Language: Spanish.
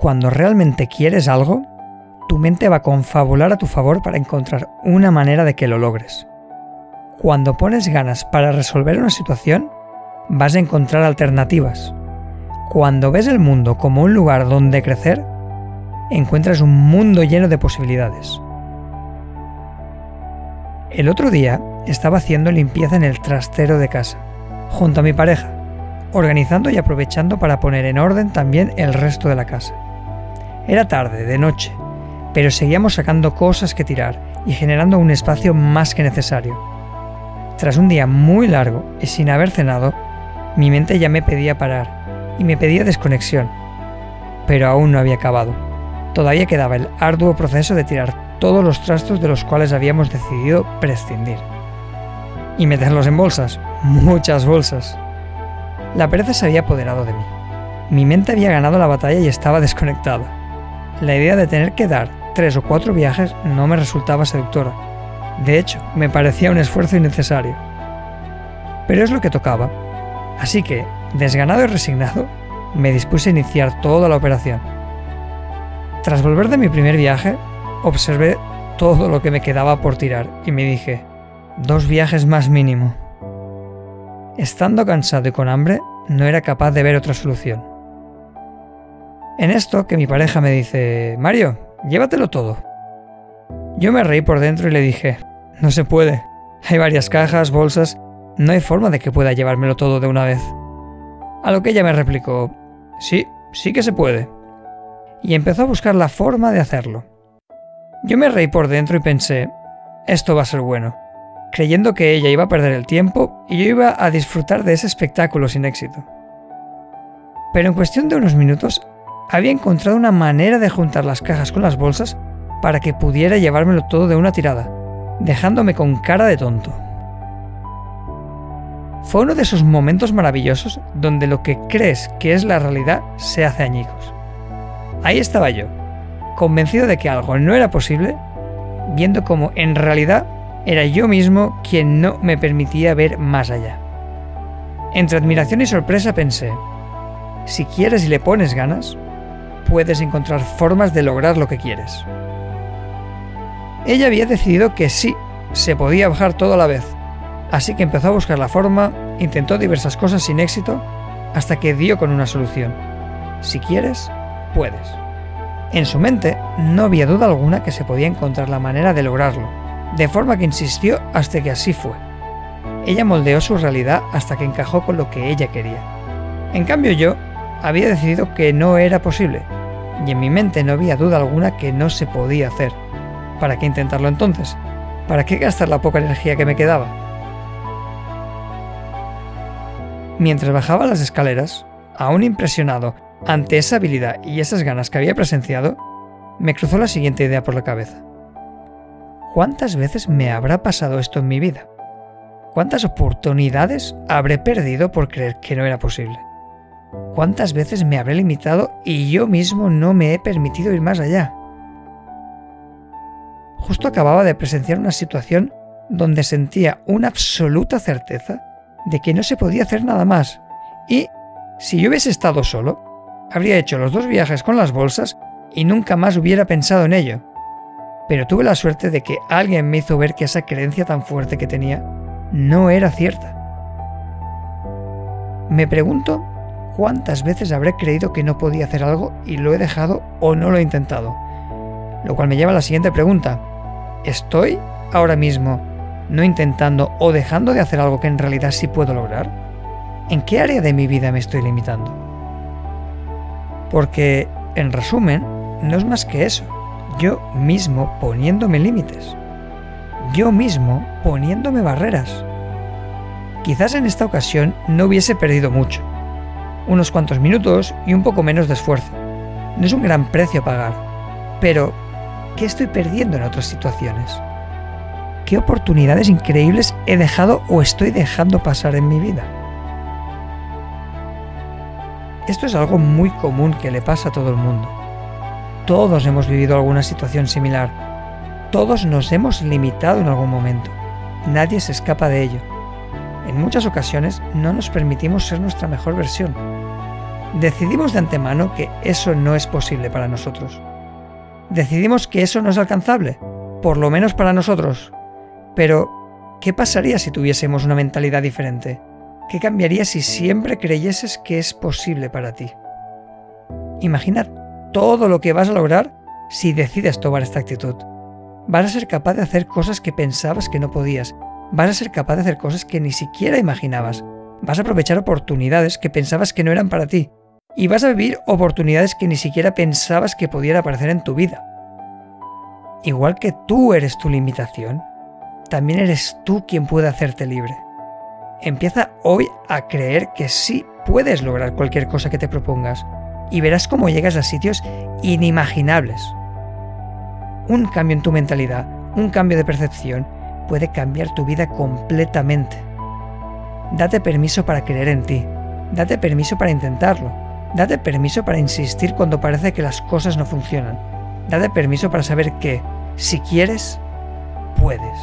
Cuando realmente quieres algo, tu mente va a confabular a tu favor para encontrar una manera de que lo logres. Cuando pones ganas para resolver una situación, vas a encontrar alternativas. Cuando ves el mundo como un lugar donde crecer, encuentras un mundo lleno de posibilidades. El otro día estaba haciendo limpieza en el trastero de casa, junto a mi pareja, organizando y aprovechando para poner en orden también el resto de la casa. Era tarde, de noche, pero seguíamos sacando cosas que tirar y generando un espacio más que necesario. Tras un día muy largo y sin haber cenado, mi mente ya me pedía parar y me pedía desconexión, pero aún no había acabado. Todavía quedaba el arduo proceso de tirar todos los trastos de los cuales habíamos decidido prescindir. Y meterlos en bolsas, muchas bolsas. La pereza se había apoderado de mí. Mi mente había ganado la batalla y estaba desconectada. La idea de tener que dar tres o cuatro viajes no me resultaba seductora. De hecho, me parecía un esfuerzo innecesario. Pero es lo que tocaba. Así que, desganado y resignado, me dispuse a iniciar toda la operación. Tras volver de mi primer viaje, observé todo lo que me quedaba por tirar y me dije, dos viajes más mínimo. Estando cansado y con hambre, no era capaz de ver otra solución. En esto que mi pareja me dice, Mario, llévatelo todo. Yo me reí por dentro y le dije, no se puede. Hay varias cajas, bolsas, no hay forma de que pueda llevármelo todo de una vez. A lo que ella me replicó, sí, sí que se puede. Y empezó a buscar la forma de hacerlo. Yo me reí por dentro y pensé, esto va a ser bueno, creyendo que ella iba a perder el tiempo y yo iba a disfrutar de ese espectáculo sin éxito. Pero en cuestión de unos minutos, había encontrado una manera de juntar las cajas con las bolsas para que pudiera llevármelo todo de una tirada, dejándome con cara de tonto. Fue uno de esos momentos maravillosos donde lo que crees que es la realidad se hace añicos. Ahí estaba yo, convencido de que algo no era posible, viendo como en realidad era yo mismo quien no me permitía ver más allá. Entre admiración y sorpresa pensé, si quieres y le pones ganas, puedes encontrar formas de lograr lo que quieres. Ella había decidido que sí, se podía bajar todo a la vez, así que empezó a buscar la forma, intentó diversas cosas sin éxito, hasta que dio con una solución. Si quieres, puedes. En su mente no había duda alguna que se podía encontrar la manera de lograrlo, de forma que insistió hasta que así fue. Ella moldeó su realidad hasta que encajó con lo que ella quería. En cambio yo había decidido que no era posible, y en mi mente no había duda alguna que no se podía hacer. ¿Para qué intentarlo entonces? ¿Para qué gastar la poca energía que me quedaba? Mientras bajaba las escaleras, aún impresionado ante esa habilidad y esas ganas que había presenciado, me cruzó la siguiente idea por la cabeza. ¿Cuántas veces me habrá pasado esto en mi vida? ¿Cuántas oportunidades habré perdido por creer que no era posible? ¿Cuántas veces me habré limitado y yo mismo no me he permitido ir más allá? Justo acababa de presenciar una situación donde sentía una absoluta certeza de que no se podía hacer nada más. Y si yo hubiese estado solo, habría hecho los dos viajes con las bolsas y nunca más hubiera pensado en ello. Pero tuve la suerte de que alguien me hizo ver que esa creencia tan fuerte que tenía no era cierta. Me pregunto cuántas veces habré creído que no podía hacer algo y lo he dejado o no lo he intentado. Lo cual me lleva a la siguiente pregunta. ¿Estoy ahora mismo no intentando o dejando de hacer algo que en realidad sí puedo lograr? ¿En qué área de mi vida me estoy limitando? Porque, en resumen, no es más que eso. Yo mismo poniéndome límites. Yo mismo poniéndome barreras. Quizás en esta ocasión no hubiese perdido mucho. Unos cuantos minutos y un poco menos de esfuerzo. No es un gran precio a pagar. Pero, ¿qué estoy perdiendo en otras situaciones? ¿Qué oportunidades increíbles he dejado o estoy dejando pasar en mi vida? Esto es algo muy común que le pasa a todo el mundo. Todos hemos vivido alguna situación similar. Todos nos hemos limitado en algún momento. Nadie se escapa de ello. En muchas ocasiones no nos permitimos ser nuestra mejor versión. decidimos de antemano que eso no es posible para nosotros. Decidimos que eso no es alcanzable, por lo menos para nosotros. Pero, ¿qué pasaría si tuviésemos una mentalidad diferente? ¿Qué cambiaría si siempre creyeses que es posible para ti? Imagina todo lo que vas a lograr si decides tomar esta actitud. Vas a ser capaz de hacer cosas que pensabas que no podías. Vas a ser capaz de hacer cosas que ni siquiera imaginabas. Vas a aprovechar oportunidades que pensabas que no eran para ti. Y vas a vivir oportunidades que ni siquiera pensabas que pudiera aparecer en tu vida. Igual que tú eres tu limitación, también eres tú quien puede hacerte libre. Empieza hoy a creer que sí puedes lograr cualquier cosa que te propongas y verás cómo llegas a sitios inimaginables. Un cambio en tu mentalidad, un cambio de percepción, puede cambiar tu vida completamente. Date permiso para creer en ti, date permiso para intentarlo, date permiso para insistir cuando parece que las cosas no funcionan, date permiso para saber que, si quieres, puedes.